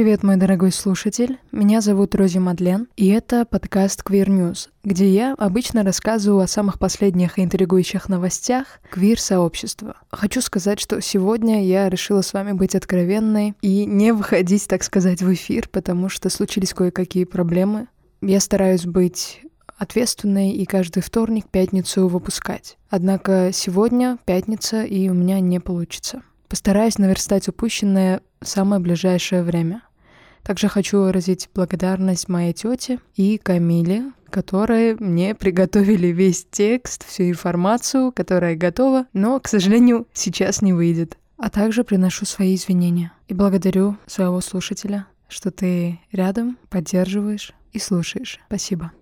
привет, мой дорогой слушатель. Меня зовут Рози Мадлен, и это подкаст Queer News, где я обычно рассказываю о самых последних и интригующих новостях квир-сообщества. Хочу сказать, что сегодня я решила с вами быть откровенной и не выходить, так сказать, в эфир, потому что случились кое-какие проблемы. Я стараюсь быть ответственной и каждый вторник, пятницу выпускать. Однако сегодня пятница, и у меня не получится. Постараюсь наверстать упущенное в самое ближайшее время. Также хочу выразить благодарность моей тете и Камиле, которые мне приготовили весь текст, всю информацию, которая готова, но, к сожалению, сейчас не выйдет. А также приношу свои извинения и благодарю своего слушателя, что ты рядом, поддерживаешь и слушаешь. Спасибо.